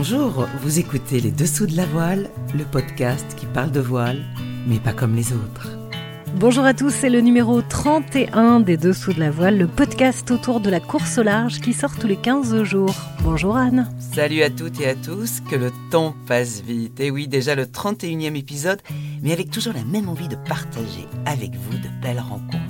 Bonjour, vous écoutez Les Dessous de la Voile, le podcast qui parle de voile, mais pas comme les autres. Bonjour à tous, c'est le numéro 31 des Dessous de la Voile, le podcast autour de la course au large qui sort tous les 15 jours. Bonjour Anne. Salut à toutes et à tous, que le temps passe vite. Et oui, déjà le 31e épisode, mais avec toujours la même envie de partager avec vous de belles rencontres.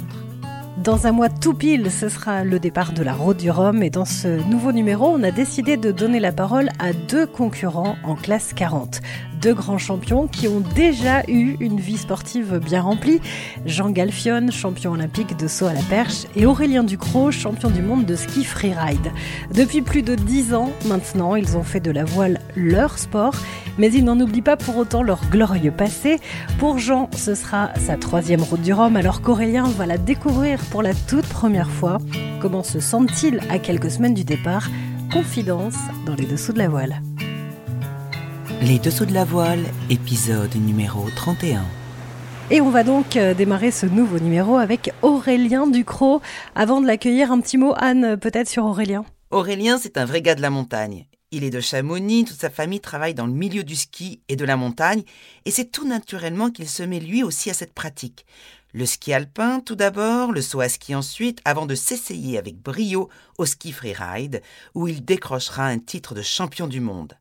Dans un mois tout pile, ce sera le départ de la Route du Rhum. Et dans ce nouveau numéro, on a décidé de donner la parole à deux concurrents en classe 40 deux grands champions qui ont déjà eu une vie sportive bien remplie. Jean Galfion, champion olympique de saut à la perche, et Aurélien Ducrot, champion du monde de ski freeride. Depuis plus de dix ans maintenant, ils ont fait de la voile leur sport, mais ils n'en oublient pas pour autant leur glorieux passé. Pour Jean, ce sera sa troisième route du Rhum, alors qu'Aurélien va la découvrir pour la toute première fois. Comment se sent-il à quelques semaines du départ? Confidence dans les dessous de la voile. Les Dessous de la Voile, épisode numéro 31. Et on va donc euh, démarrer ce nouveau numéro avec Aurélien Ducrot. Avant de l'accueillir, un petit mot, Anne, peut-être sur Aurélien. Aurélien, c'est un vrai gars de la montagne. Il est de Chamonix, toute sa famille travaille dans le milieu du ski et de la montagne, et c'est tout naturellement qu'il se met lui aussi à cette pratique. Le ski alpin tout d'abord, le saut à ski ensuite, avant de s'essayer avec brio au ski freeride, où il décrochera un titre de champion du monde.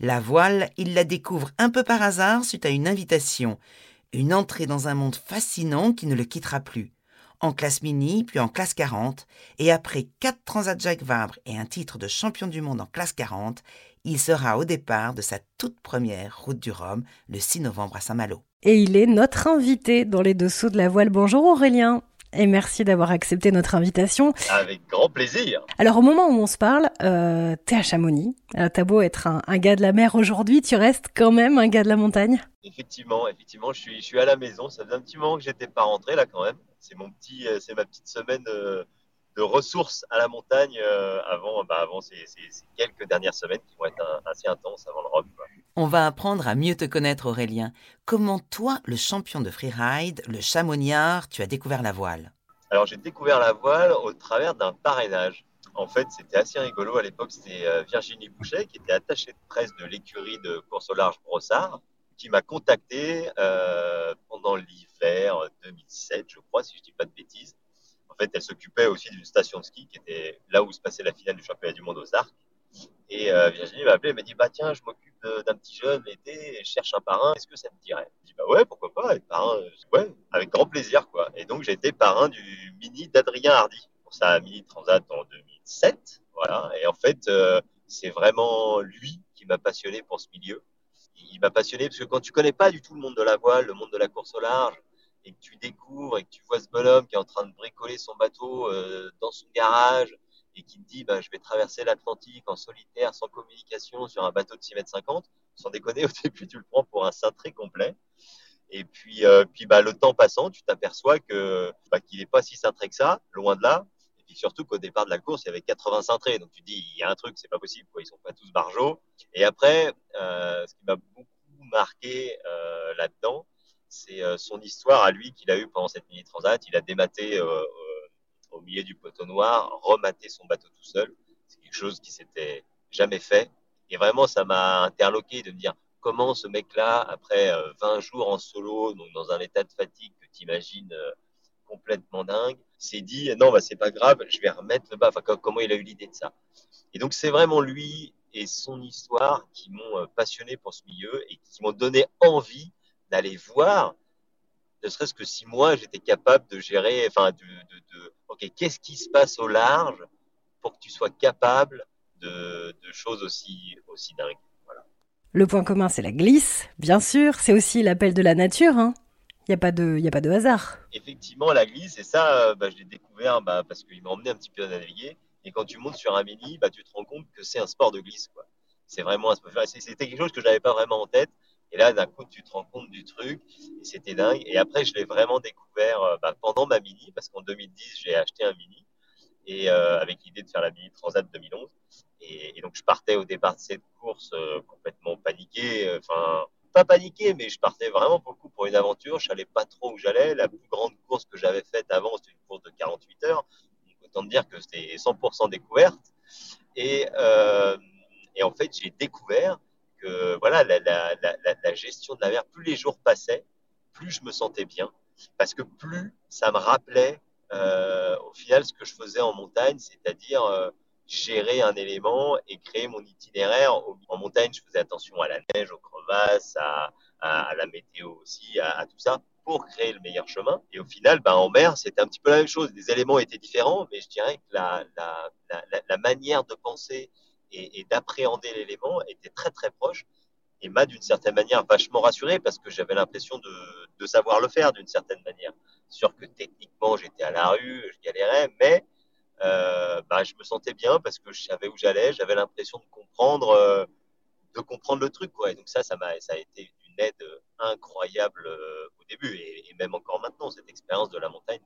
La voile, il la découvre un peu par hasard suite à une invitation, une entrée dans un monde fascinant qui ne le quittera plus. En classe mini, puis en classe 40, et après quatre Transat Jacques Vabre et un titre de champion du monde en classe 40, il sera au départ de sa toute première route du Rhum le 6 novembre à Saint-Malo. Et il est notre invité dans les dessous de la voile. Bonjour Aurélien et merci d'avoir accepté notre invitation. Avec grand plaisir. Alors au moment où on se parle, euh, t'es à Chamonix. Euh, t'as beau être un, gars de la mer aujourd'hui, tu restes quand même un gars de la montagne. Effectivement, effectivement, je suis, je suis à la maison. Ça faisait un petit moment que j'étais pas rentré là quand même. C'est mon petit, euh, c'est ma petite semaine de, ressources à la montagne euh, avant, bah, avant ces, quelques dernières semaines qui vont être assez intenses avant le Rhum. On va apprendre à mieux te connaître, Aurélien. Comment toi, le champion de freeride, le chamoniard, tu as découvert la voile? Alors j'ai découvert la voile au travers d'un parrainage. En fait, c'était assez rigolo. À l'époque, c'était euh, Virginie Boucher, qui était attachée de presse de l'écurie de course au large Brossard, qui m'a contacté euh, pendant l'hiver 2007, je crois, si je ne dis pas de bêtises. En fait, elle s'occupait aussi d'une station de ski qui était là où se passait la finale du championnat du monde aux Arcs. Et euh, Virginie m'a appelé, elle m'a dit bah tiens, je m'occupe d'un petit jeune l'été et cherche un parrain, est-ce que ça me dirait? Je dis bah ouais, pourquoi pas, parrain, euh, ouais, avec grand plaisir quoi. Et donc j'ai été parrain du mini d'Adrien Hardy pour sa mini transat en 2007, voilà. Et en fait, euh, c'est vraiment lui qui m'a passionné pour ce milieu. Il m'a passionné parce que quand tu connais pas du tout le monde de la voile, le monde de la course au large, et que tu découvres et que tu vois ce bonhomme qui est en train de bricoler son bateau dans son garage et qui te dit bah, je vais traverser l'Atlantique en solitaire, sans communication, sur un bateau de 6 mètres 50, sans déconner, au début, tu le prends pour un cintré complet. Et puis, euh, puis bah, le temps passant, tu t'aperçois que bah, qu'il n'est pas si cintré que ça, loin de là. Et puis surtout qu'au départ de la course, il y avait 80 cintrés. Donc tu te dis, il y a un truc, c'est pas possible, quoi. ils sont pas tous barjots. Et après, euh, ce qui m'a beaucoup marqué euh, là-dedans, c'est son histoire à lui qu'il a eu pendant cette mini transat. Il a dématé au milieu du poteau noir, remater son bateau tout seul. C'est quelque chose qui s'était jamais fait. Et vraiment, ça m'a interloqué de me dire comment ce mec-là, après 20 euh, jours en solo, donc dans un état de fatigue que tu imagines euh, complètement dingue, s'est dit non, bah, c'est pas grave, je vais remettre le bas. Comment il a eu l'idée de ça? Et donc, c'est vraiment lui et son histoire qui m'ont euh, passionné pour ce milieu et qui m'ont donné envie d'aller voir ne serait-ce que si moi j'étais capable de gérer, enfin, de, de, ok, qu'est-ce qui se passe au large pour que tu sois capable de, de choses aussi, aussi dingues? Voilà. Le point commun, c'est la glisse, bien sûr. C'est aussi l'appel de la nature. Hein. Il n'y a, pas de, y a pas de hasard. Effectivement, la glisse, et ça, euh, bah, je l'ai découvert bah, parce qu'il m'a emmené un petit peu à naviguer. Et quand tu montes sur un mini, bah, tu te rends compte que c'est un sport de glisse. C'est vraiment un sport. C'était quelque chose que je n'avais pas vraiment en tête. Et là, d'un coup, tu te rends compte du truc. Et c'était dingue. Et après, je l'ai vraiment découvert euh, bah, pendant ma mini, parce qu'en 2010, j'ai acheté un mini. Et euh, avec l'idée de faire la mini Transat 2011. Et, donc, je partais au départ de cette course euh, complètement paniqué. Enfin, pas paniqué, mais je partais vraiment beaucoup pour une aventure. Je savais pas trop où j'allais. La plus grande course que j'avais faite avant, c'était une course de 48 heures. Donc, autant dire que c'était 100% découverte. Et en fait, j'ai découvert voilà, la, gestion de la mer, plus les jours passaient, plus je me sentais bien, parce que plus ça me rappelait euh, au final ce que je faisais en montagne, c'est-à-dire euh, gérer un élément et créer mon itinéraire. En montagne, je faisais attention à la neige, aux crevasses, à, la météo aussi, à, tout ça, pour créer le meilleur chemin. Et au final, ben, en mer, c'était un petit peu la même chose. Les éléments étaient différents, mais je dirais que la, la manière de penser et, d'appréhender l'élément était très très proche et m'a d'une certaine manière vachement rassuré parce que j'avais l'impression de, savoir le faire d'une certaine manière. Sûr que techniquement j'étais à la rue, je galérais, mais euh, bah, je me sentais bien parce que je savais où j'allais, j'avais l'impression de comprendre, euh, de comprendre le truc quoi. Et donc ça, ça m'a, ça a été une aide incroyable euh, au début et, et, même encore maintenant. Cette expérience de la montagne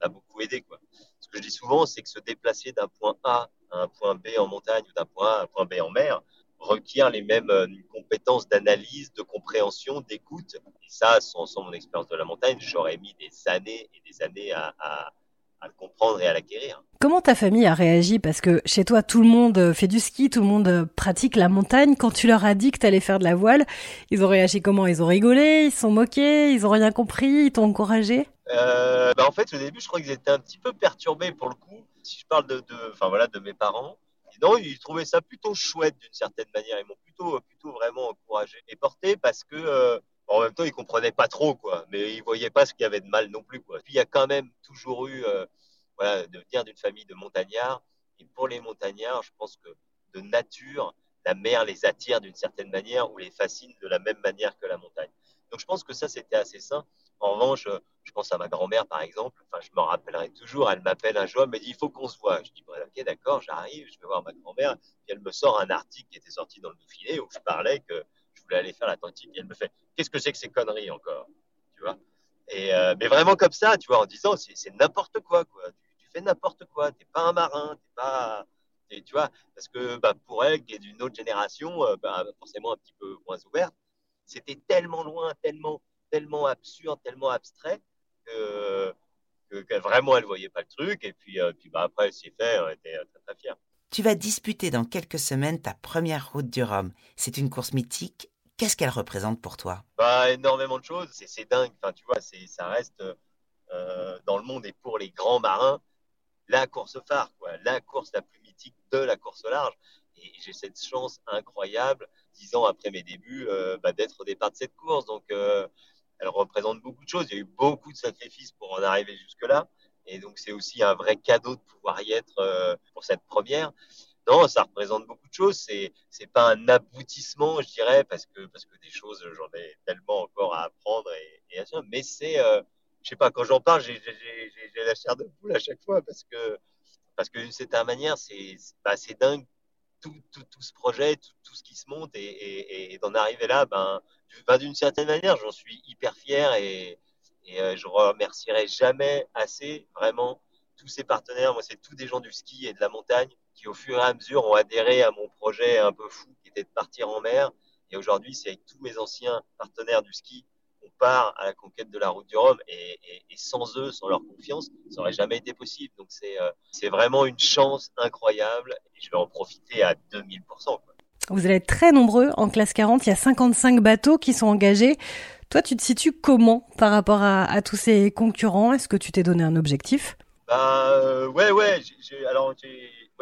m'a beaucoup aidé quoi. Ce que je dis souvent, c'est que se déplacer d'un point A à un point B en montagne ou d'un point A à un point B en mer requiert les mêmes euh, compétences d'analyse, de compréhension, d'écoute. Et ça, sans, sans mon expérience de la montagne, j'aurais mis des années et des années à, à le comprendre et à l'acquérir. Comment ta famille a réagi? Parce que chez toi, tout le monde fait du ski, tout le monde pratique la montagne. Quand tu leur as dit que tu allais faire de la voile, ils ont réagi comment? Ils ont rigolé, ils se sont moqués, ils ont rien compris, ils t'ont encouragé? Euh, bah En fait, au début, je crois qu'ils étaient un petit peu perturbés pour le coup. Si je parle de, de, enfin, voilà, de mes parents, non, ils trouvaient ça plutôt chouette d'une certaine manière. Ils m'ont plutôt, plutôt vraiment encouragé et porté parce que, euh, en même temps, ils comprenaient pas trop, quoi. Mais ils voyaient pas ce qu'il y avait de mal non plus, quoi. Puis il y a quand même toujours eu, euh, voilà, de venir d'une famille de montagnards. Et pour les montagnards, je pense que de nature, la mer les attire d'une certaine manière ou les fascine de la même manière que la montagne. Donc je pense que ça, c'était assez sain. En revanche, je pense à ma grand-mère, par exemple. Enfin, je me rappellerai toujours. Elle m'appelle un jour, elle me dit il faut qu'on se voit. Je dis bon, ok, d'accord, j'arrive, je vais voir ma grand-mère. Puis elle me sort un article qui était sorti dans le Dauphiné où je parlais que je voulais aller faire l'Atlantique. Et elle me fait qu'est-ce que c'est que ces conneries encore Tu vois? Et euh, mais vraiment comme ça, tu vois, en disant c'est n'importe quoi, quoi. Tu, fais n'importe quoi. T'es pas un marin, t'es pas et tu vois, parce que bah, pour elle, qui est d'une autre génération, euh, bah, forcément un petit peu moins ouverte, c'était tellement loin, tellement tellement absurde, tellement abstrait que, vraiment elle voyait pas le truc. Et puis, euh, puis bah, après, c'est fait, on était très, très fiers. Tu vas disputer dans quelques semaines ta première route du Rhum. C'est une course mythique. Qu'est-ce qu'elle représente pour toi? Bah, Énormément de choses. C'est dingue. Enfin, tu vois, ça reste euh, dans le monde et pour les grands marins la course phare, quoi, la course la plus mythique de la course large. Et j'ai cette chance incroyable, dix ans après mes débuts, euh, bah, d'être au départ de cette course. Donc, euh, elle représente beaucoup de choses. Il y a eu beaucoup de sacrifices pour en arriver jusque-là. Et donc, c'est aussi un vrai cadeau de pouvoir y être pour cette première. Non, ça représente beaucoup de choses. C'est, c'est pas un aboutissement, je dirais, parce que, parce que des choses, j'en ai tellement encore à apprendre et. Mais c'est, euh, je sais pas, quand j'en parle, j'ai, la chair de poule à chaque fois parce que, parce que d'une certaine manière, c'est, bah, c'est dingue tout, tout, tout, ce projet, tout, tout, ce qui se monte et, d'en arriver là, ben, ben d'une certaine manière, j'en suis hyper fier et, et euh, je remercierai jamais assez vraiment tous ces partenaires. Moi, c'est tous des gens du ski et de la montagne qui, au fur et à mesure, ont adhéré à mon projet un peu fou qui était de partir en mer. Et aujourd'hui, c'est avec tous mes anciens partenaires du ski qu'on part à la conquête de la route du Rhum. Et, sans eux, sans leur confiance, ça n'aurait jamais été possible. Donc, c'est euh, c'est vraiment une chance incroyable et je vais en profiter à 2000%. Quoi. Vous allez être très nombreux en classe 40. Il y a 55 bateaux qui sont engagés. Toi, tu te situes comment par rapport à tous ces concurrents? Est-ce que tu t'es donné un objectif? Bah, euh, Ouais, ouais. J'ai, alors, moi,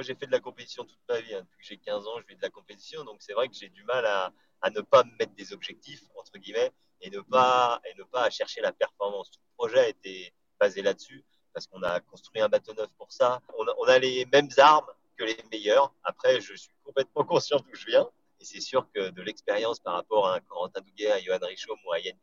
j'ai fait de la compétition toute ma vie. Hein. Depuis que j'ai 15 ans, je fais de la compétition. Donc, c'est vrai que j'ai du mal à, ne pas me mettre des objectifs, entre guillemets, et ne pas, et ne pas chercher la performance. Tout le projet a été basé là-dessus parce qu'on a construit un bateau neuf pour ça. On a, les mêmes armes que les meilleurs. Après, je suis complètement conscient d'où je viens. Et c'est sûr que de l'expérience par rapport à un Corentin Douguet, à Johan Richaume ou à Yann,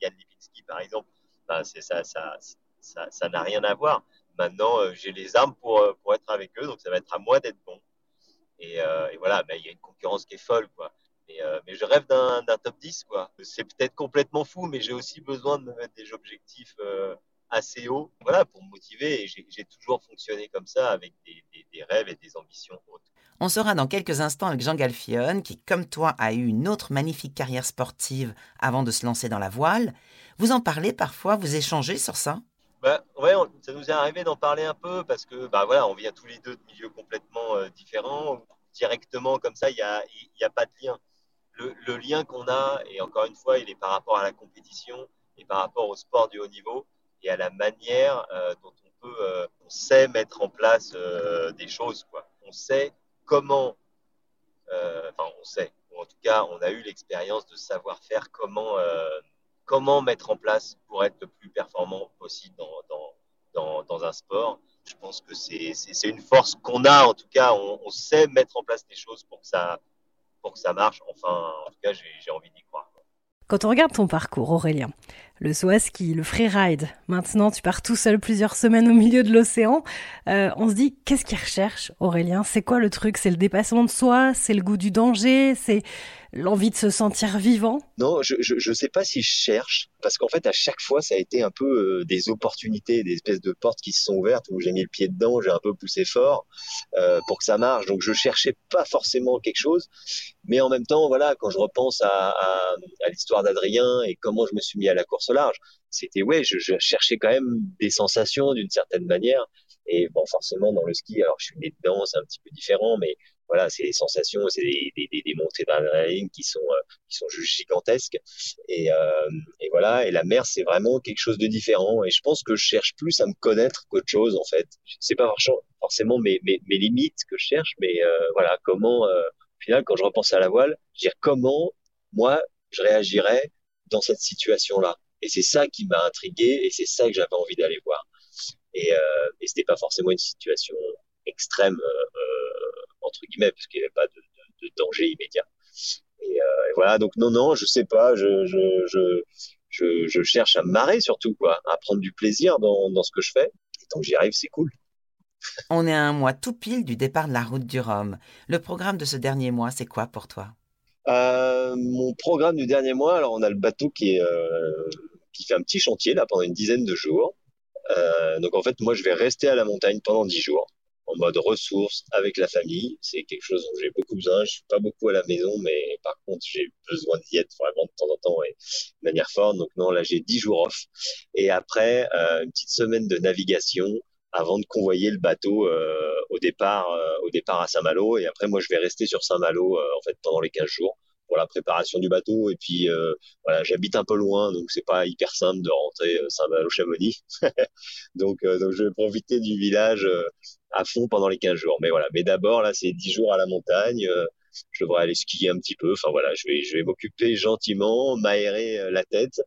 Yann Lipinski, par exemple, ben ça, ça, ça, ça n'a rien à voir. Maintenant, euh, j'ai les armes pour, euh, pour être avec eux, donc ça va être à moi d'être bon. Et, euh, et voilà, il y a une concurrence qui est folle, quoi. Mais, je rêve d'un top 10, quoi. C'est peut-être complètement fou, mais j'ai aussi besoin de me mettre des objectifs assez haut, voilà, pour me motiver. Et j'ai toujours fonctionné comme ça, avec des, des, des, rêves et des ambitions hautes. On sera dans quelques instants avec Jean Galfion, qui, comme toi, a eu une autre magnifique carrière sportive avant de se lancer dans la voile. Vous en parlez parfois, vous échangez sur ça? Bah, ouais, on, ça nous est arrivé d'en parler un peu parce que bah voilà, on vient tous les deux de milieux complètement euh, différents. directement comme ça, il n'y a, y a pas de lien. Le, le lien qu'on a, et encore une fois, il est par rapport à la compétition et par rapport au sport du haut niveau et à la manière euh, dont on peut, euh, on sait mettre en place euh, des choses. Quoi. On sait comment, enfin on sait, ou en tout cas on a eu l'expérience de savoir faire comment, comment mettre en place pour être le plus performant possible dans, dans, dans, un sport. Je pense que c'est une force qu'on a, en tout cas, on, on, sait mettre en place des choses pour que ça, pour que ça marche. Enfin, en tout cas, j'ai envie d'y croire. Quand on regarde ton parcours, Aurélien, le saut ski, le freeride, maintenant tu pars tout seul plusieurs semaines au milieu de l'océan, euh, on se dit qu'est-ce qu'il recherche, Aurélien? C'est quoi le truc? C'est le dépassement de soi? C'est le goût du danger? C'est l'envie de se sentir vivant? Non, je, je, sais pas si je cherche, parce qu'en fait, à chaque fois, ça a été un peu euh, des opportunités, des espèces de portes qui se sont ouvertes où j'ai mis le pied dedans, j'ai un peu poussé fort euh, pour que ça marche. Donc, je cherchais pas forcément quelque chose, mais en même temps, voilà, quand je repense à, à, l'histoire d'Adrien et comment je me suis mis à la course large, c'était ouais, je, cherchais quand même des sensations d'une certaine manière. Et bon, forcément, dans le ski, alors je suis né dedans, c'est un petit peu différent, mais voilà, c'est des sensations, c'est des, montées d'adrénaline qui sont euh, qui sont juste gigantesques. Et, euh, et voilà, et la mer, c'est vraiment quelque chose de différent. Et je pense que je cherche plus à me connaître qu'autre chose, en fait. C'est pas forcément mes, limites que je cherche, mais euh, voilà, comment, au final, quand je repense à la voile, je veux dire comment moi je réagirais dans cette situation-là. Et c'est ça qui m'a intrigué, et c'est ça que j'avais envie d'aller voir. Et, euh, et c'était pas forcément une situation extrême entre guillemets, parce qu'il n'y avait pas de, de, de, danger immédiat. Et, euh, et, voilà, donc non, non, je sais pas, je, je, je, je, je cherche à me marrer surtout, quoi, à prendre du plaisir dans, dans ce que je fais. Et tant que j'y arrive, c'est cool. On est à un mois tout pile du départ de la route du Rhum. Le programme de ce dernier mois, c'est quoi pour toi? Euh, Mon programme du dernier mois, alors on a le bateau qui, est, euh, qui fait un petit chantier là pendant une dizaine de jours. Euh, donc en fait, moi, je vais rester à la montagne pendant dix jours en mode ressources avec la famille. C'est quelque chose dont j'ai beaucoup besoin. Je suis pas beaucoup à la maison, mais par contre, j'ai besoin d'y être vraiment de temps en temps et de manière forte. Donc non, là, j'ai 10 jours off. Et après, euh, une petite semaine de navigation avant de convoyer le bateau euh, au départ euh, au départ à Saint-Malo. Et après, moi, je vais rester sur Saint-Malo euh, en fait pendant les 15 jours pour la préparation du bateau. Et puis euh, voilà, j'habite un peu loin, donc c'est pas hyper simple de rentrer Saint-Malo-Chamonix. donc, donc je vais profiter du village à fond pendant les 15 jours. Mais voilà, mais d'abord là, c'est 10 jours à la montagne. Euh, je devrais aller skier un petit peu. Enfin voilà, je vais je vais m'occuper gentiment, m'aérer euh, la tête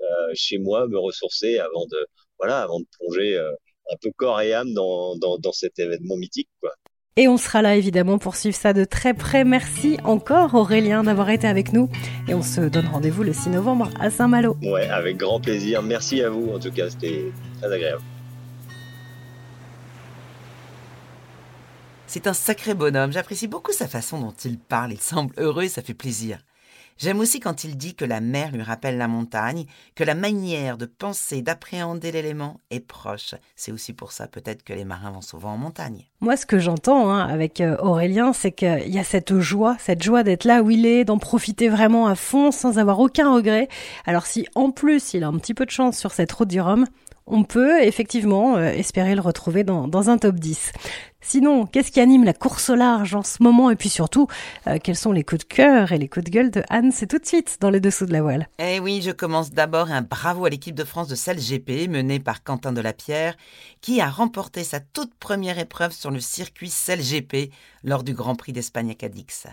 euh, chez moi, me ressourcer avant de voilà, avant de plonger euh, un peu corps et âme dans, dans, dans cet événement mythique quoi. Et on sera là évidemment pour suivre ça de très près. Merci encore Aurélien d'avoir été avec nous. Et on se donne rendez-vous le 6 novembre à Saint-Malo. Ouais, avec grand plaisir. Merci à vous en tout cas, c'était très agréable. C'est un sacré bonhomme, j'apprécie beaucoup sa façon dont il parle, il semble heureux et ça fait plaisir. J'aime aussi quand il dit que la mer lui rappelle la montagne, que la manière de penser, d'appréhender l'élément est proche. C'est aussi pour ça peut-être que les marins vont souvent en montagne. Moi, ce que j'entends hein, avec euh, Aurélien, c'est qu'il y a cette joie, cette joie d'être là où il est, d'en profiter vraiment à fond sans avoir aucun regret. Alors si en plus il a un petit peu de chance sur cette route du Rhum, on peut effectivement euh, espérer le retrouver dans, dans, un top 10. Sinon, qu'est-ce qui anime la course au large en ce moment Et puis surtout, euh, quels sont les coups de cœur et les coups de gueule de Anne C'est tout de suite dans les dessous de la voile. Eh oui, je commence d'abord un bravo à l'équipe de France de selle GP menée par Quentin Delapierre qui a remporté sa toute première épreuve sur le circuit selle GP lors du Grand Prix d'Espagne à Cadix,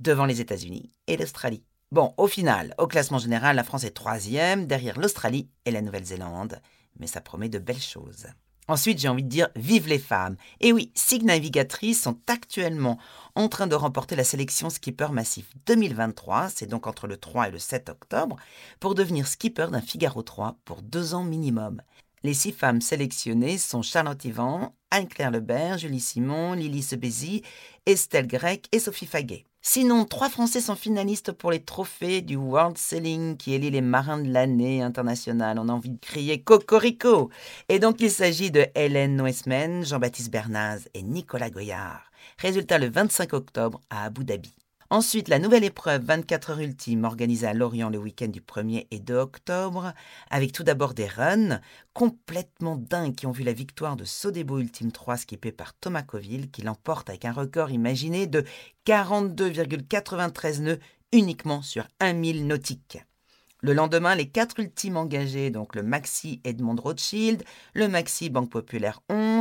devant les États-Unis et l'Australie. Bon, au final, au classement général, la France est troisième, derrière l'Australie et la Nouvelle-Zélande mais ça promet de belles choses. Ensuite, j'ai envie de dire vive les femmes. Et oui, six navigatrices sont actuellement en train de remporter la sélection Skipper Massif 2023, c'est donc entre le 3 et le 7 octobre, pour devenir skipper d'un Figaro 3 pour deux ans minimum. Les six femmes sélectionnées sont Charlotte Yvan, Anne-Claire Lebert, Julie Simon, Lily Sebezi, Estelle Grec et Sophie Faguet. Sinon, trois Français sont finalistes pour les trophées du World Sailing qui élit les marins de l'année internationale. On a envie de crier Cocorico. Et donc, il s'agit de Hélène Noesmen, Jean-Baptiste Bernaz et Nicolas Goyard. Résultat le 25 octobre à Abu Dhabi. Ensuite, la nouvelle épreuve 24 heures ultime organisée à Lorient le week-end du 1er et 2 octobre, avec tout d'abord des runs complètement dingues qui ont vu la victoire de Sodebo Ultime 3 skippé par Thomas Coville qui l'emporte avec un record imaginé de 42,93 nœuds uniquement sur 1000 nautiques. Le lendemain, les quatre ultimes engagés, donc le Maxi Edmond Rothschild, le Maxi Banque Populaire 11,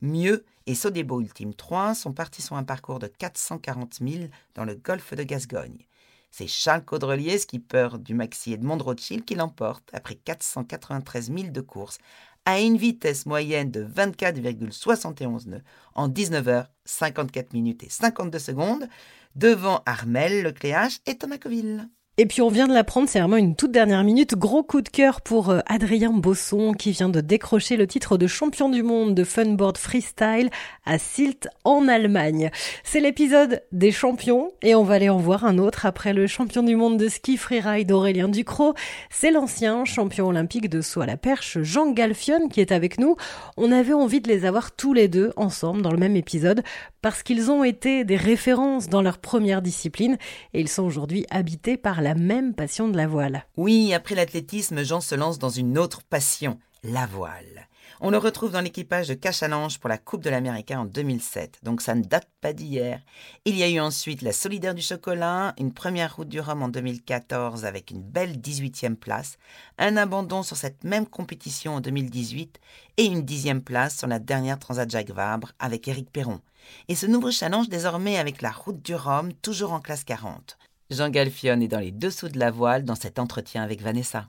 Mieux et Sodebo Ultime 3 sont partis sur un parcours de 440 000 dans le golfe de Gascogne. C'est Charles Caudrelier, skipper du Maxi Edmond Rothschild, qui l'emporte après 493 000 de course à une vitesse moyenne de 24,71 nœuds en 19 h 54 minutes et 52 secondes devant Armel Lecléache et Thomas Coville. Et puis on vient de l'apprendre, c'est vraiment une toute dernière minute. Gros coup de cœur pour euh, Adrien Bosson qui vient de décrocher le titre de champion du monde de funboard freestyle à Silt en Allemagne. C'est l'épisode des champions et on va aller en voir un autre après le champion du monde de ski freeride Aurélien Ducrot. C'est l'ancien champion olympique de saut à la perche Jean Galfion qui est avec nous. On avait envie de les avoir tous les deux ensemble dans le même épisode parce qu'ils ont été des références dans leur première discipline et ils sont aujourd'hui habités par la même passion de la voile. Oui, après l'athlétisme, Jean se lance dans une autre passion, la voile. On le retrouve dans l'équipage de Cachalange pour la Coupe de l'Américain en 2007, donc ça ne date pas d'hier. Il y a eu ensuite la Solidaire du Chocolat, une première route du Rhum en 2014 avec une belle 18e place, un abandon sur cette même compétition en 2018 et une dixième place sur la dernière Transat Jacques Vabre avec Éric Perron. Et ce nouveau challenge désormais avec la route du Rhum, toujours en classe 40. Jean Galfion est dans les dessous de la voile dans cet entretien avec Vanessa.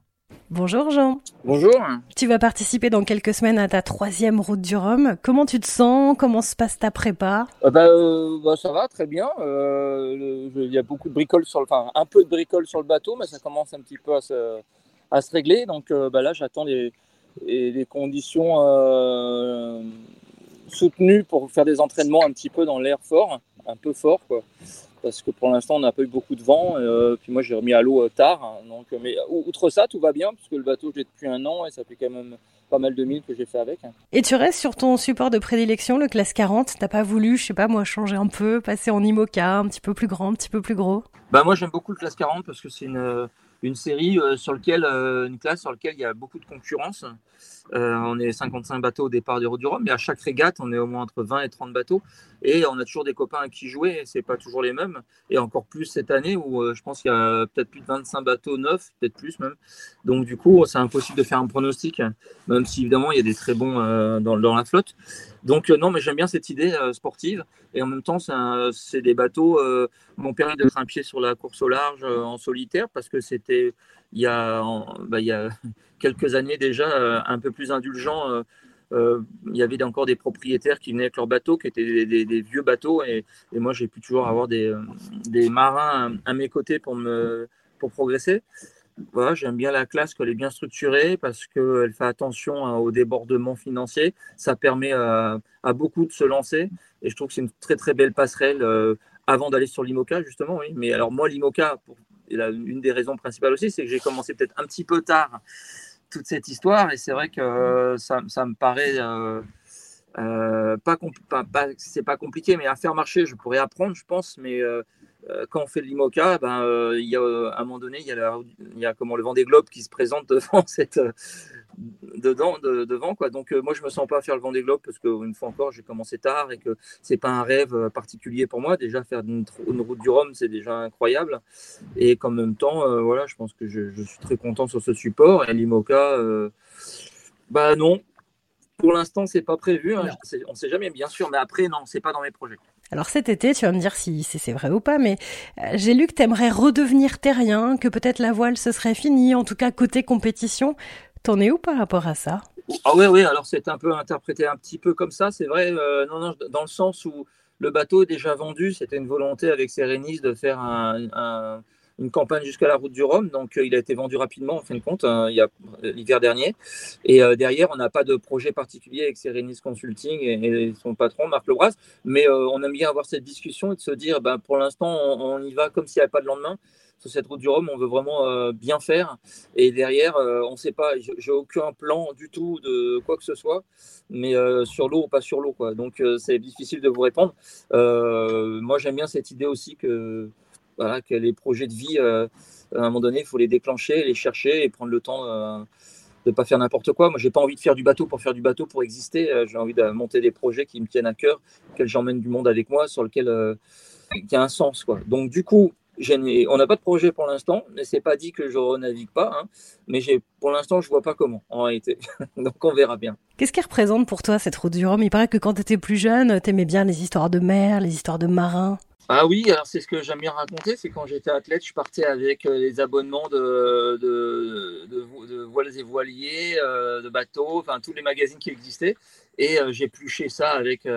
Bonjour Jean. Bonjour. Tu vas participer dans quelques semaines à ta troisième route du Rhum. Comment tu te sens? Comment se passe ta prépa? Euh, bah, euh, bah, Ça va très bien. Euh, il y a beaucoup de bricoles sur le, enfin un peu de bricoles sur le bateau, mais ça commence un petit peu à se, à se régler. Donc bah, là, j'attends les, les, conditions soutenues pour faire des entraînements un petit peu dans l'air fort, un peu fort quoi parce que pour l'instant on n'a pas eu beaucoup de vent. Euh, puis moi j'ai remis à l'eau euh, tard. Hein. donc, euh, mais outre ça, tout va bien puisque le bateau j'ai depuis un an et ça fait quand même pas mal de milles que j'ai fait avec. Hein. Et tu restes sur ton support de prédilection, le classe 40. T'as pas voulu, je sais pas moi, changer un peu, passer en IMOCA, un petit peu plus grand, un petit peu plus gros? Bah moi j'aime beaucoup le classe 40 parce que c'est une une série euh, sur lequel, euh, une classe sur laquelle il y a beaucoup de concurrence. Euh, on est 55 bateaux au départ du Rhum, mais à chaque régate, on est au moins entre 20 et 30 bateaux. Et on a toujours des copains à qui jouer, c'est pas toujours les mêmes. Et encore plus cette année où je pense qu'il y a peut-être plus de 25 bateaux neufs, peut-être plus même. Donc du coup, c'est impossible de faire un pronostic, même si évidemment il y a des très bons dans, dans, la flotte. Donc non, mais j'aime bien cette idée sportive. Et en même temps, c'est des bateaux m'ont permis de pied sur la course au large en solitaire parce que c'était il y a, bah, quelques années déjà euh, un peu plus indulgent. Euh, euh, il y avait encore des propriétaires qui venaient avec leurs bateaux, qui étaient des, vieux bateaux, et, moi j'ai pu toujours avoir des, marins à, mes côtés pour, me, pour progresser. Voilà, j'aime bien la classe qu'elle est bien structurée parce qu'elle fait attention hein, au débordement financier. Ça permet à, beaucoup de se lancer et je trouve que c'est une très très belle passerelle avant d'aller sur l'IMOCA justement. Oui. Mais alors moi l'IMOCA, pour et une des raisons principales aussi, c'est que j'ai commencé peut-être un petit peu tard toute cette histoire. Et c'est vrai que ça, ça me paraît euh, euh, pas, c'est pas compliqué, mais à faire marcher, je pourrais apprendre, je pense. Mais euh, quand on fait de l'IMOCA, ben, il y a, à un moment donné, il y a, il y a comment, le vent des globes qui se présente devant cette, dedans, devant. Quoi. Donc euh, moi, je me sens pas faire le vent des globes parce qu'une fois encore, j'ai commencé tard et que c'est pas un rêve euh, particulier pour moi. Déjà, faire une, route du Rhum, c'est déjà incroyable. Et qu'en même temps, euh, voilà, je pense que je, suis très content sur ce support. Et l'IMOCA, bah non. Pour l'instant, c'est pas prévu. Hein. On sait jamais, bien sûr, mais après, non, c'est pas dans mes projets. Alors cet été, tu vas me dire si, c'est vrai ou pas, mais j'ai lu que tu aimerais redevenir terrien, que peut-être la voile ce serait fini, en tout cas côté compétition. T'en es où par rapport à ça? Ah oui, oui, alors c'est un peu interprété un petit peu comme ça, c'est vrai, euh, non, non, dans le sens où le bateau est déjà vendu, c'était une volonté avec Serenis de faire une campagne jusqu'à la route du Rhum, donc euh, il a été vendu rapidement en fin de compte, hein, a l'hiver dernier, et euh, derrière on n'a pas de projet particulier avec Serenis Consulting et, son patron Marc Lebras, mais on aime bien avoir cette discussion et de se dire, ben, pour l'instant on y va comme s'il n'y avait pas de lendemain, sur cette route du Rhum, on veut vraiment euh, bien faire. Et derrière, euh, on ne sait pas, j'ai aucun plan du tout de quoi que ce soit, mais euh, sur l'eau ou pas sur l'eau. Quoi. Donc c'est difficile de vous répondre. moi, j'aime bien cette idée aussi que les projets de vie, à un moment donné, il faut les déclencher, les chercher et prendre le temps de ne pas faire n'importe quoi. Moi, j'ai pas envie de faire du bateau pour faire du bateau pour exister. J'ai envie de monter des projets qui me tiennent à cœur, que j'emmène du monde avec moi, sur lequel qui a un sens. Quoi. Donc, du coup, on n'a pas de projet pour l'instant, mais c'est pas dit que je renavigue pas. Hein. mais pour l'instant, je vois pas comment en réalité. Donc on verra bien. Qu'est-ce qui représente pour toi cette route du Rhum? Il paraît que quand tu étais plus jeune, tu aimais bien les histoires de mer, les histoires de marins. Ah oui, alors c'est ce que j'aime bien raconter, c'est quand j'étais athlète, je partais avec euh, les abonnements de, de, voiles et voiliers, euh, de bateaux, enfin tous les magazines qui existaient, et euh, j'ai pluché ça avec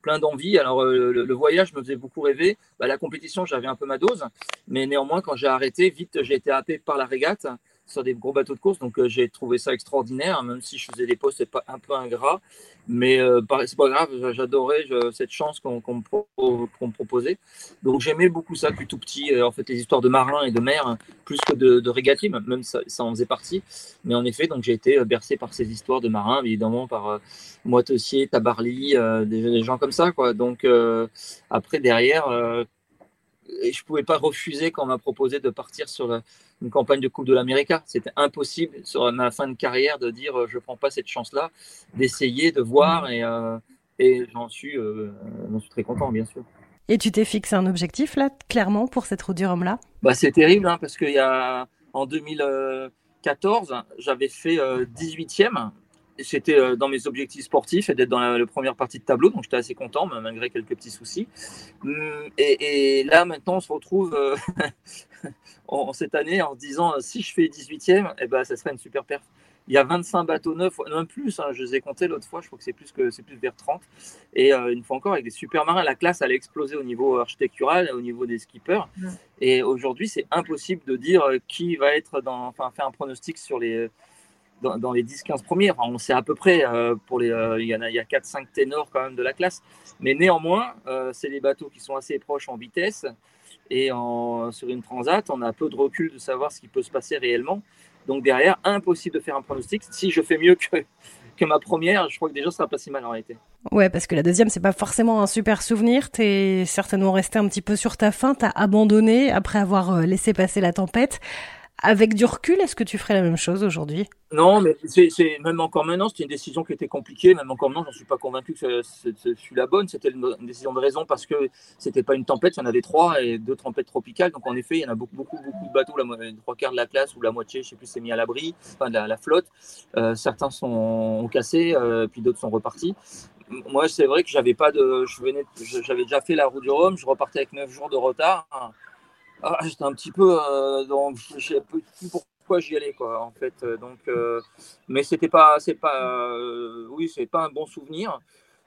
plein d'envie. Alors, euh, le, voyage me faisait beaucoup rêver. Bah, la compétition, j'avais un peu ma dose. Mais néanmoins, quand j'ai arrêté, vite, j'ai été happé par la régate sur des gros bateaux de course. Donc, euh, j'ai trouvé ça extraordinaire, même si je faisais des postes un peu ingrats. Mais euh, c'est pas grave, j'adorais cette chance qu'on me proposait. Donc j'aimais beaucoup ça depuis tout petit. Euh, en fait, les histoires de marins et de mer, plus que de, de même ça, ça, en faisait partie. Mais en effet, j'ai été bercé par ces histoires de marins, évidemment par Moitessier, Tabarly, des, gens comme ça. Quoi. Donc après, derrière, et je pouvais pas refuser quand on m'a proposé de partir sur une campagne de Coupe de l'Amérique. C'était impossible sur ma fin de carrière de dire je prends pas cette chance-là, d'essayer, de voir et, euh, et j'en suis, euh, suis très content bien sûr. Et tu t'es fixé un objectif là, clairement, pour cette route du Rhum là? Bah, C'est terrible hein, parce qu'il y a en 2014, j'avais fait 18e euh, c'était euh, dans mes objectifs sportifs et d'être dans la, première partie de tableau, donc j'étais assez content, malgré quelques petits soucis. Hum, et, là, maintenant, on se retrouve euh, en, cette année en se disant si je fais 18e, eh ben, ça serait une super perf. Il y a 25 bateaux neufs, même plus, hein, je les ai comptés l'autre fois, je crois que c'est plus, que, c'est plus vers 30. Et euh, une fois encore, avec des super marins, la classe, elle a explosé au niveau architectural, au niveau des skippers. Et aujourd'hui, c'est impossible de dire qui va être dans, enfin, faire un pronostic sur les, dans, les 10-15 premiers. on sait à peu près, euh, pour les, euh, il y en a, il y a 4-5 ténors quand même de la classe. Mais néanmoins, euh, c'est des bateaux qui sont assez proches en vitesse. Et sur une transat, on a peu de recul de savoir ce qui peut se passer réellement. Donc derrière, impossible de faire un pronostic. Si je fais mieux que, ma première, je crois que déjà ça sera si mal en réalité. Ouais, parce que la deuxième, c'est pas forcément un super souvenir. T'es certainement resté un petit peu sur ta faim. T'as abandonné après avoir laissé passer la tempête. Avec du recul, est-ce que tu ferais la même chose aujourd'hui? Non, mais c'est même encore maintenant, c'était une décision qui était compliquée. Même encore maintenant, j'en suis pas convaincu que ce fut la bonne. C'était une, décision de raison parce que c'était pas une tempête, il y en avait trois et deux tempêtes tropicales. Donc en effet, il y en a beaucoup, beaucoup, beaucoup de bateaux, trois quarts de la classe ou la moitié, je sais plus, s'est mis à l'abri, enfin de la, flotte. Euh, certains sont cassés, euh, puis d'autres sont repartis. Moi, c'est vrai que j'avais pas de, j'avais déjà fait la route du Rhum, je repartais avec neuf jours de retard. Ah, j'étais un petit peu euh, dans, je sais plus pourquoi j'y allais quoi en fait euh, donc euh, mais c'était pas c'est pas oui c'est pas un bon souvenir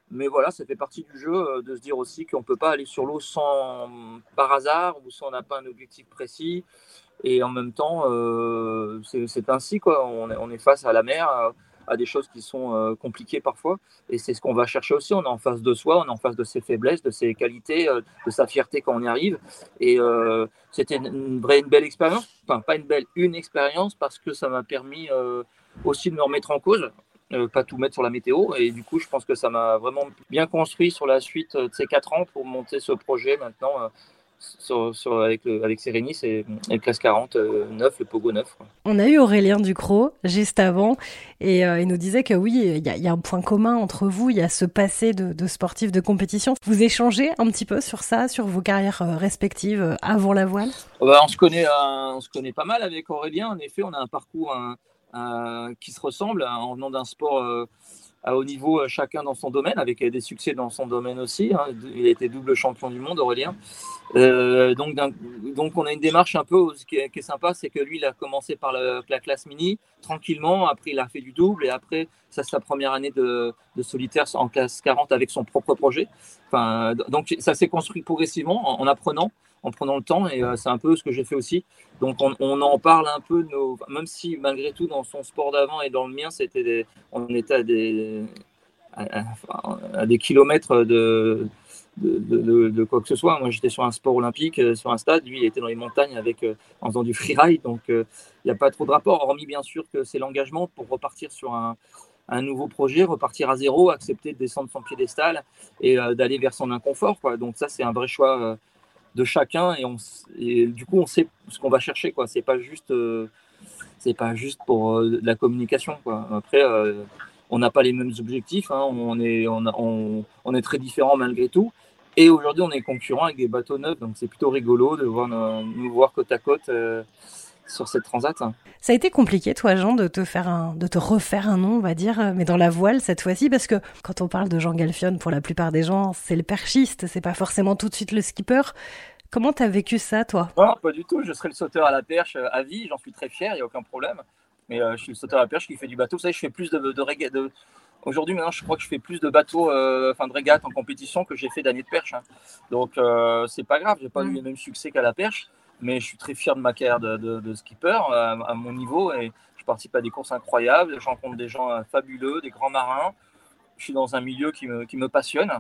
mais voilà ça fait partie du jeu de se dire aussi qu'on peut pas aller sur l'eau sans par hasard ou si on n'a pas un objectif précis et en même temps c'est ainsi quoi on est, on est face à la mer à des choses qui sont euh, compliquées parfois. Et c'est ce qu'on va chercher aussi. On est en face de soi, on est en face de ses faiblesses, de ses qualités, euh, de sa fierté quand on y arrive. Et euh, c'était une, une belle expérience. Enfin, pas une belle, une expérience parce que ça m'a permis aussi de me remettre en cause. pas tout mettre sur la météo. Et du coup, je pense que ça m'a vraiment bien construit sur la suite de ces quatre ans pour monter ce projet maintenant sur, avec, le, avec Sérénis et, le classe 40 euh, le Pogo 9. On a eu Aurélien Ducrot juste avant et euh, il nous disait que oui, il y, a un point commun entre vous, il y a ce passé de, de sportif de compétition. Vous échangez un petit peu sur ça, sur vos carrières euh, respectives avant la voile oh bah, on, se connaît, on se connaît pas mal avec Aurélien. En effet, on a un parcours qui se ressemble en venant d'un sport à haut niveau euh, chacun dans son domaine, avec des succès dans son domaine aussi. Hein. Il a été double champion du monde, Aurélien. Euh, donc, donc on a une démarche un peu qui est, sympa, c'est que lui, il a commencé par la, classe mini, tranquillement, après il a fait du double, et après, ça c'est sa première année de, solitaire en classe 40 avec son propre projet. Enfin, donc ça s'est construit progressivement en apprenant en prenant le temps. Et euh, c'est un peu ce que j'ai fait aussi. Donc on, en parle un peu, nos, même si malgré tout dans son sport d'avant et dans le mien, c'était on était à des, à, des kilomètres de, de, quoi que ce soit. Moi, j'étais sur un sport olympique, euh, sur un stade. Lui, il était dans les montagnes avec, euh, en faisant du freeride. Donc, il n'y a pas trop de rapport, hormis bien sûr que c'est l'engagement pour repartir sur un, un, nouveau projet, repartir à zéro, accepter de descendre son piédestal et d'aller vers son inconfort. Quoi. Donc, ça, c'est un vrai choix de chacun et, on, et du coup on sait ce qu'on va chercher quoi. C'est pas juste euh, c'est pas juste pour euh, la communication quoi. Après on n'a pas les mêmes objectifs, hein. on, est, on, on, on, est très différents malgré tout. Et aujourd'hui, on est concurrent avec des bateaux neufs, donc c'est plutôt rigolo de voir nous, voir côte à côte sur cette transat. Ça a été compliqué, toi, Jean, de te faire un, de te refaire un nom, on va dire, mais dans la voile cette fois-ci, parce que quand on parle de Jean Galfion, pour la plupart des gens, c'est le perchiste, c'est pas forcément tout de suite le skipper. Comment t'as vécu ça, toi? Non, pas du tout. Je serai le sauteur à la perche euh, à vie. J'en suis très fier. Il n'y a aucun problème. Mais euh, je suis le sauteur à la perche qui fait du bateau. Vous savez, je fais plus de, de, de, Aujourd'hui, maintenant, je crois que je fais plus de bateaux, euh, enfin de régates en compétition que j'ai fait d'années de perche. Hein. Donc, c'est pas grave. J'ai pas eu mm. le même succès qu'à la perche mais je suis très fier de ma carrière de, skipper euh, à, mon niveau et je participe à des courses incroyables, je rencontre des gens euh, fabuleux, des grands marins. Je suis dans un milieu qui me, qui me passionne.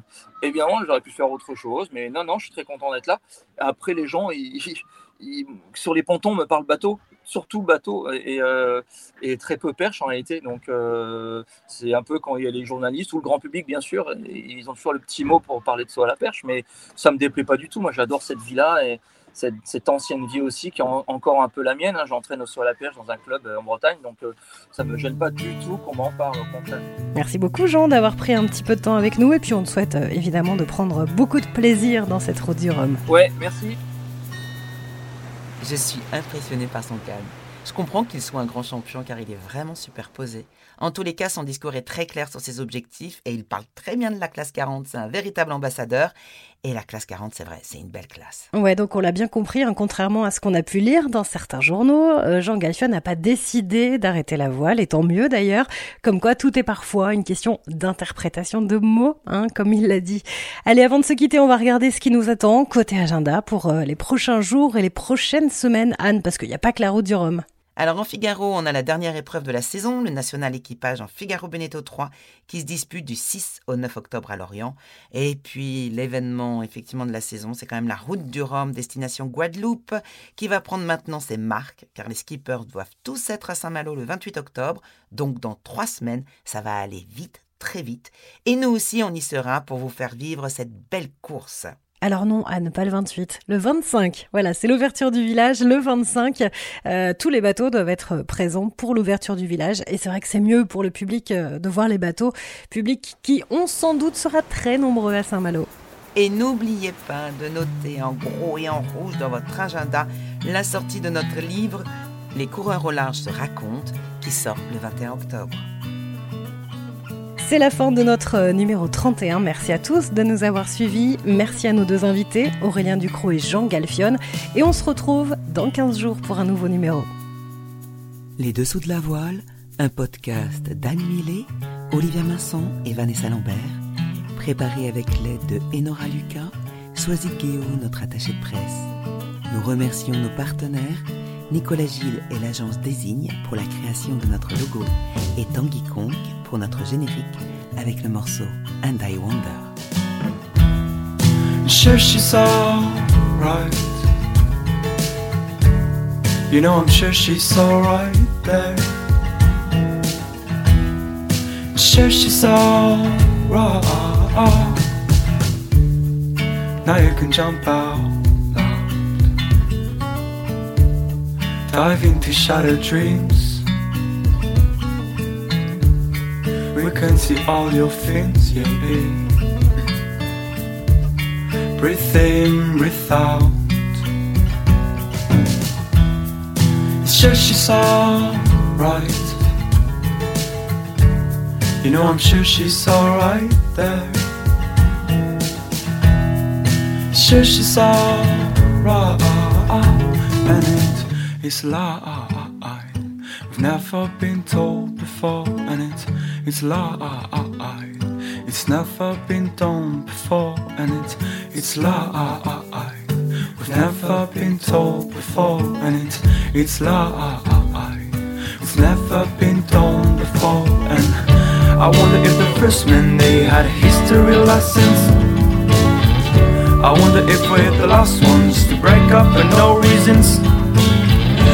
Évidemment, j'aurais pu faire autre chose, mais non, non, je suis très content d'être là. Après, les gens, sur les pontons, me parlent bateau, surtout bateau, et, euh, très peu perche en réalité. Donc, c'est un peu quand il y a les journalistes ou le grand public, bien sûr, ils ont toujours le petit mot pour parler de soi à la perche, mais ça me déplaît pas du tout. Moi, j'adore cette vie-là cette, ancienne vie aussi qui est encore un peu la mienne. Hein. J'entraîne au à la perche dans un club euh, en Bretagne, donc euh, ça ne me gêne pas du tout qu'on m'en parle au contraire. Merci beaucoup Jean d'avoir pris un petit peu de temps avec nous et puis on te souhaite euh, évidemment de prendre beaucoup de plaisir dans cette route du Rhum. Ouais, merci. Je suis impressionné par son calme. Je comprends qu'il soit un grand champion car il est vraiment superposé. En tous les cas, son discours est très clair sur ses objectifs et il parle très bien de la classe 40. C'est un véritable ambassadeur. Et la classe 40, c'est vrai, c'est une belle classe. Ouais, donc on l'a bien compris, hein, contrairement à ce qu'on a pu lire dans certains journaux, euh, Jean Galfion n'a pas décidé d'arrêter la voile, et tant mieux d'ailleurs, comme quoi tout est parfois une question d'interprétation de mots, hein, comme il l'a dit. Allez, avant de se quitter, on va regarder ce qui nous attend côté agenda pour euh, les prochains jours et les prochaines semaines, Anne, parce qu'il n'y a pas que la route du Rhum. Alors en Figaro, on a la dernière épreuve de la saison, le national équipage en Figaro Beneteau 3, qui se dispute du 6 au 9 octobre à Lorient. Et puis l'événement effectivement de la saison, c'est quand même la route du Rhum, destination Guadeloupe, qui va prendre maintenant ses marques, car les skippers doivent tous être à Saint-Malo le 28 octobre. Donc dans trois semaines, ça va aller vite, très vite. Et nous aussi, on y sera pour vous faire vivre cette belle course. Alors non, Anne, pas le 28, le 25. Voilà, c'est l'ouverture du village, le 25. Euh, tous les bateaux doivent être présents pour l'ouverture du village. Et c'est vrai que c'est mieux pour le public euh, de voir les bateaux. Public qui, on sans doute, sera très nombreux à Saint-Malo. Et n'oubliez pas de noter en gros et en rouge dans votre agenda la sortie de notre livre Les coureurs au large se racontent qui sort le 21 octobre. C'est la fin de notre euh, numéro 31. Merci à tous de nous avoir suivis. Merci à nos deux invités, Aurélien Ducrot et Jean Galfion. Et on se retrouve dans 15 jours pour un nouveau numéro. Les Dessous de la Voile, un podcast d'Anne Millet, Olivia Masson et Vanessa Lambert, préparé avec l'aide de Enora Lucas, Soisy Guéo, notre attaché de presse. Nous remercions nos partenaires, Nicolas Gilles et l'agence Désigne pour la création de notre logo et Tanguy Kong pour notre générique avec le morceau And I Wonder. Sure she's alright. You know I'm sure she's alright there. Sure she's alright. Now you can jump out. Dive into shattered dreams. Can see all your things, you yeah. Breathe in, breathe out. It's just she's alright. You know, I'm sure she's alright there. It's just she's alright, and it is light. We've never been told before, and it it's light. It's never been done before, and it's it's light. We've never been told before, and it's it's light. It's never been done before, and I wonder if the first men they had a history lessons. I wonder if we're the last ones to break up for no reasons.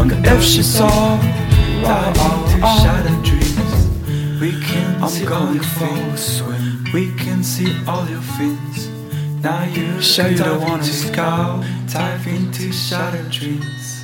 wonder if she's alright. into shattered dreams. We can I'm see going all for a swim. We can see all your fins. Now you show you don't want to go dive into shattered dreams.